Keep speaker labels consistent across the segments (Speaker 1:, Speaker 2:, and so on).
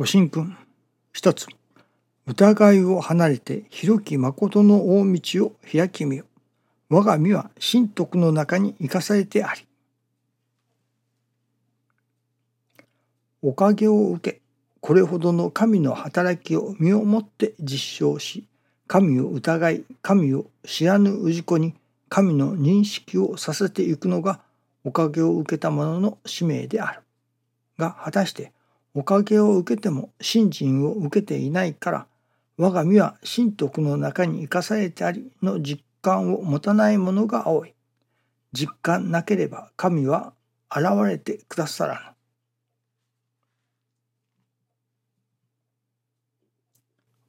Speaker 1: ご神君一つ疑いを離れて広き誠の大道を開きみよ我が身は神徳の中に生かされてありおかげを受けこれほどの神の働きを身をもって実証し神を疑い神を知らぬ氏子に神の認識をさせていくのがおかげを受けた者の使命である。が果たしておかげを受けても信心を受けていないから我が身は神徳の中に生かされてありの実感を持たない者が多い。実感なければ神は現れてくださら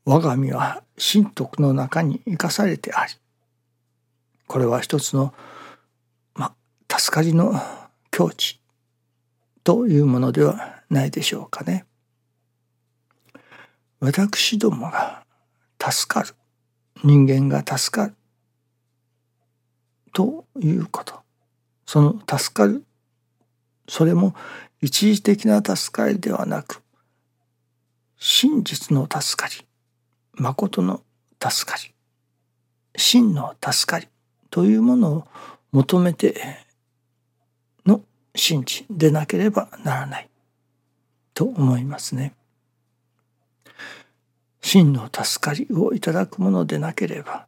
Speaker 1: ぬ。我が身は神徳の中に生かされてありこれは一つの、まあ、助かりの境地というものではないでしょうかね。私どもが助かる。人間が助かる。ということ。その助かる。それも一時的な助かりではなく真実の助かり。誠の助かり。真の助かり。というものを求めての信じでなければならない。と思いますね。真の助かりをいただくものでなければ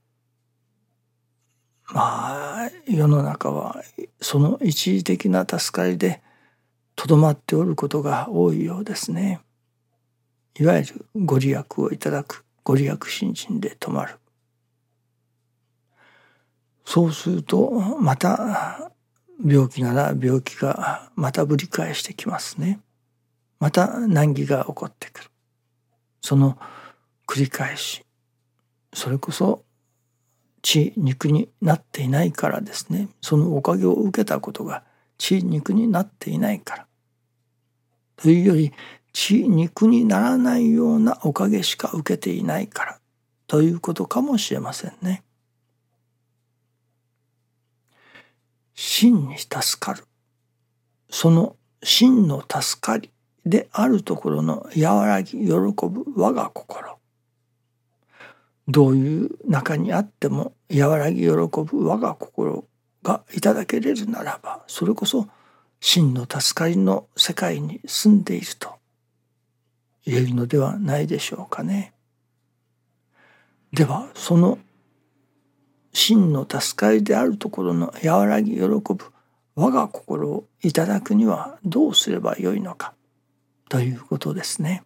Speaker 1: まあ世の中はその一時的な助かりでとどまっておることが多いようですね。いわゆるご利益をいただくご利益信心で止まる。そうするとまた病気なら病気がまたぶり返してきますね。また難儀が起こってくる。その繰り返し。それこそ血肉になっていないからですね。そのおかげを受けたことが血肉になっていないから。というより血肉にならないようなおかげしか受けていないから。ということかもしれませんね。真に助かる。その真の助かり。であるところの和らぎ喜ぶ我が心どういう中にあっても和らぎ喜ぶ我が心がいただけれるならばそれこそ真の助かりの世界に住んでいると言えるのではないでしょうかね。ではその真の助かりであるところの和らぎ喜ぶ我が心をいただくにはどうすればよいのかということですね。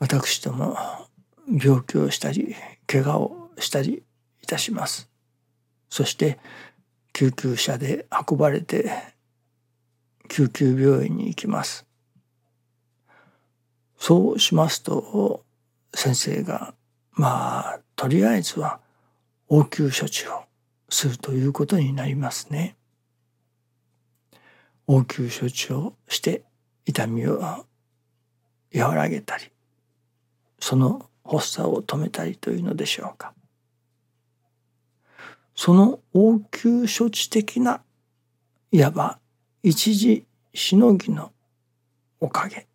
Speaker 1: 私ども病気をしたり怪我をしたりいたします。そして救急車で運ばれて救急病院に行きます。そうしますと先生がまあとりあえずは応急処置をするということになりますね。応急処置をして痛みを和らげたりその発作を止めたりというのでしょうか。その応急処置的ないわば一時しのぎのおかげ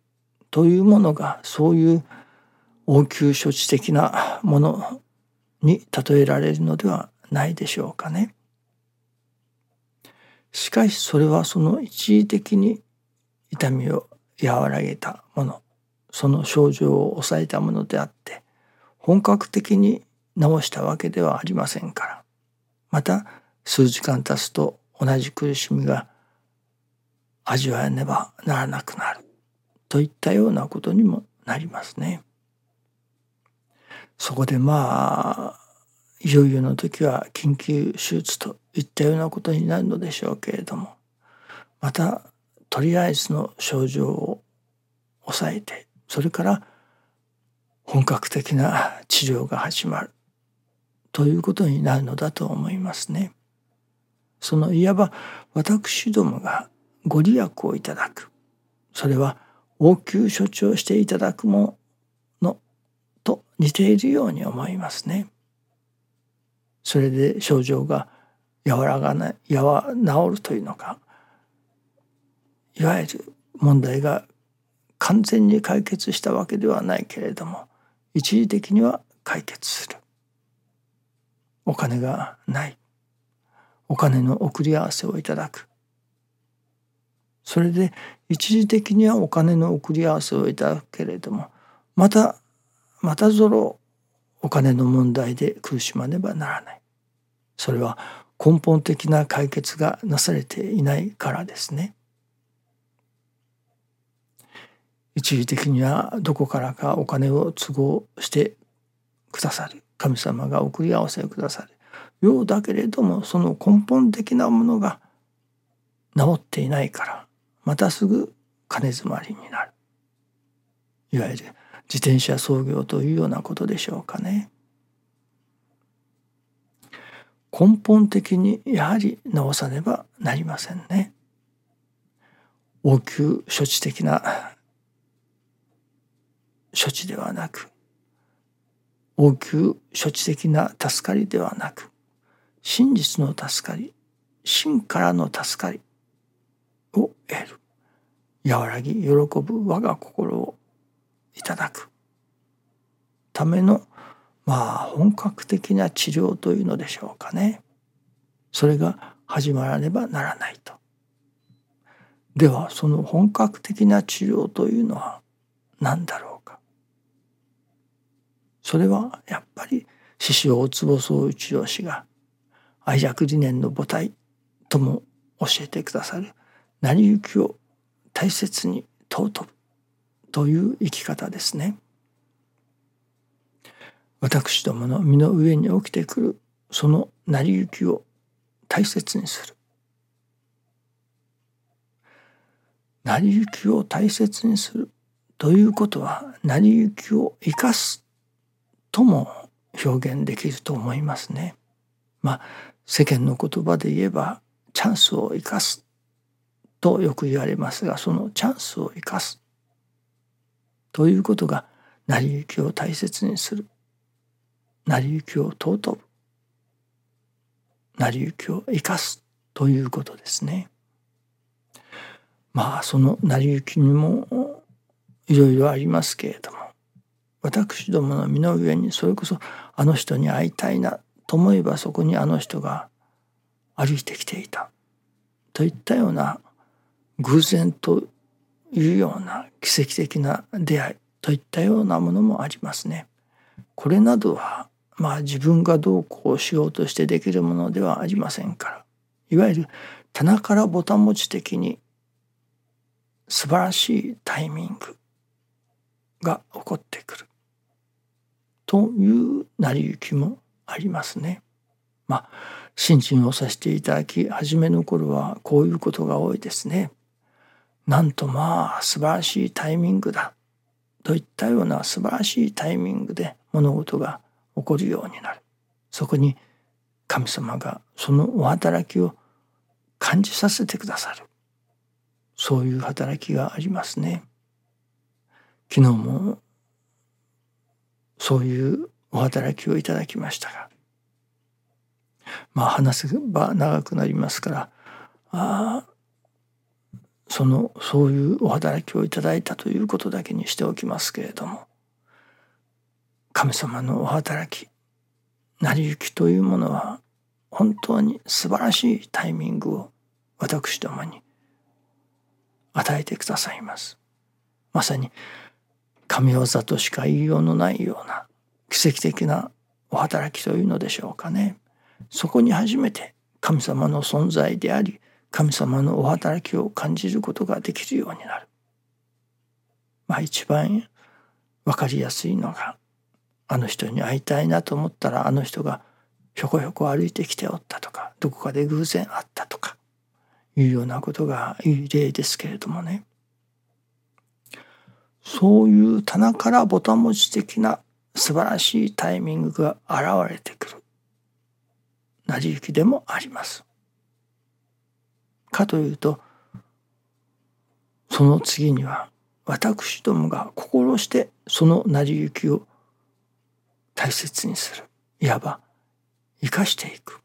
Speaker 1: というものがそういう応急処置的なものに例えられるのではないでしょうかね。しかしそれはその一時的に痛みを和らげたものその症状を抑えたものであって本格的に治したわけではありませんからまた数時間経つと同じ苦しみが味わえねばならなくなるといったようなことにもなりますね。そこでまあいよいよの時は緊急手術といったようなことになるのでしょうけれどもまたとりあえずの症状を抑えてそれから本格的な治療が始まるということになるのだと思いますね。そのいわば私どもがご利益をいただくそれは応急処置をしていただくものと似ているように思いますね。それで症状が和らがないやわ治るというのかいわゆる問題が完全に解決したわけではないけれども一時的には解決する。お金がない。お金の送り合わせをいただく。それで一時的にはお金の送り合わせをいただくけれどもまたまたぞろお金の問題で苦しまねばならない。それは根本的な解決がなされていないからですね。一時的にはどこからかお金を都合してくださる。神様が送り合わせをくださる。ようだけれどもその根本的なものが治っていないからまたすぐ金詰まりになる。いわゆる自転車操業というようなことでしょうかね。根本的にやはり治さねばなりませんね。応急処置的な処置ではなく応急処置的な助かりではなく真実の助かり真からの助かりを得る。和らぎ喜ぶ我が心をいただく。ためのまあ本格的な治療というのでしょうかね。それが始まらねばならないと。ではその本格的な治療というのは何だろうか。それはやっぱり師匠大坪総一郎氏が愛着理念の母体とも教えてくださる成り行きを大切に尊ぶ。という生き方ですね。私どもの身の上に起きてくるその成り行きを大切にする。成り行きを大切にするということは成り行きを生かすとも表現できると思いますね。まあ世間の言葉で言えばチャンスを生かすとよく言われますがそのチャンスを生かすということが成り行きを大切にする。成り行きを尊ぶ。成り行きを生かすということですね。まあその成り行きにもいろいろありますけれども私どもの身の上にそれこそあの人に会いたいなと思えばそこにあの人が歩いてきていた。といったような偶然というような奇跡的な出会いといったようなものもありますね。これなどはまあ自分がどうこうしようとしてできるものではありませんからいわゆる棚からぼたもち的に素晴らしいタイミングが起こってくるという成り行きもありますね。まあ新陳をさせていただき初めの頃はこういうことが多いですね。なんとまあ素晴らしいタイミングだといったような素晴らしいタイミングで物事が起こるようになる。そこに神様がそのお働きを感じさせてくださる。そういう働きがありますね。昨日もそういうお働きをいただきましたがまあ話せば長くなりますからあそのそういうお働きをいただいたということだけにしておきますけれども神様のお働き成り行きというものは本当に素晴らしいタイミングを私どもに与えてくださいます。まさに神業としか言いようのないような奇跡的なお働きというのでしょうかね。そこに初めて神様の存在であり神様のお働きを感じることができるようになる。まあ一番分かりやすいのがあの人に会いたいなと思ったらあの人がひょこひょこ歩いてきておったとかどこかで偶然会ったとかいうようなことがいい例ですけれどもね。そういう棚からぼたもち的な素晴らしいタイミングが現れてくる成り行きでもあります。かというとその次には私どもが心してその成り行きを大切にするいわば生かしていく。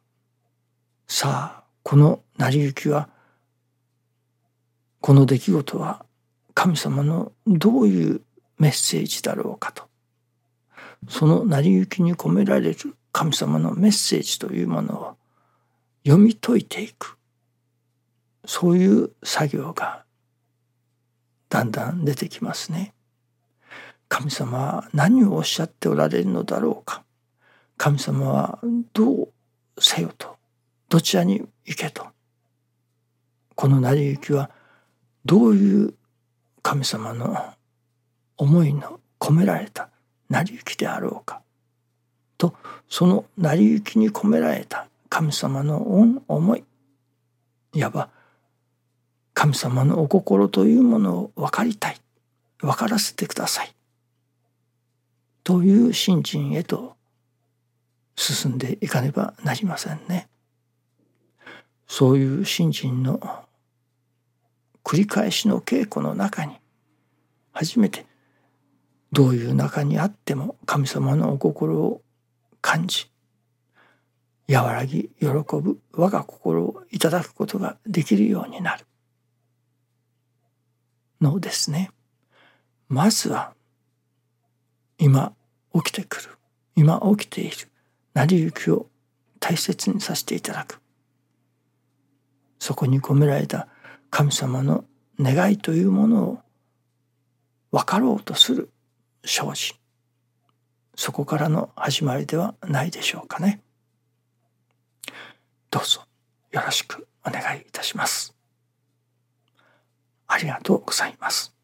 Speaker 1: さあこの成り行きはこの出来事は神様のどういうメッセージだろうかと。その成り行きに込められる神様のメッセージというものを読み解いていく。そういう作業がだんだん出てきますね。神様は何をおっしゃっておられるのだろうか。神様はどうせよとどちらに行けと。この成り行きはどういう神様の思いの込められた成り行きであろうか。とその成り行きに込められた神様の恩思いいわば神様のお心というものを分かりたい。分からせてください。という信心へと進んでいかねばなりませんね。そういう信心の繰り返しの稽古の中に初めてどういう中にあっても神様のお心を感じ和らぎ喜ぶ我が心をいただくことができるようになる。のですね。まずは今起きてくる今起きている成り行きを大切にさせていただく。そこに込められた神様の願いというものを分かろうとする生じそこからの始まりではないでしょうかね。どうぞよろしくお願いいたします。ありがとうございます。